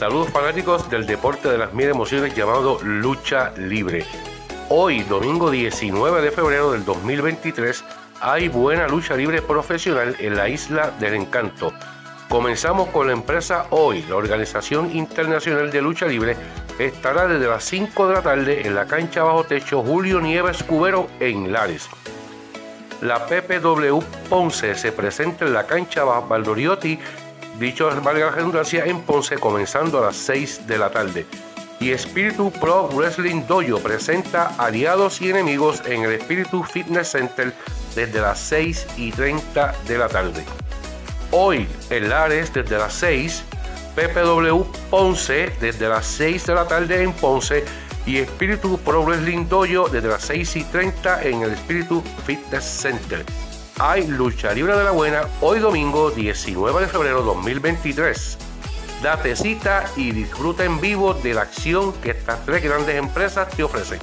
Saludos fanáticos del deporte de las mil emociones llamado lucha libre. Hoy, domingo 19 de febrero del 2023, hay buena lucha libre profesional en la isla del encanto. Comenzamos con la empresa Hoy, la Organización Internacional de Lucha Libre estará desde las 5 de la tarde en la cancha bajo techo Julio Nieves Cubero en Lares. La PPW Ponce se presenta en la cancha bajo Valdoriotti Dicho valga la redundancia en Ponce comenzando a las 6 de la tarde. Y Espíritu Pro Wrestling Dojo presenta aliados y enemigos en el Espíritu Fitness Center desde las 6 y 30 de la tarde. Hoy en Lares desde las 6, PPW Ponce desde las 6 de la tarde en Ponce y Espíritu Pro Wrestling Dojo desde las 6 y 30 en el Espíritu Fitness Center hay lucha libre de la buena hoy domingo 19 de febrero 2023. Date cita y disfruta en vivo de la acción que estas tres grandes empresas te ofrecen.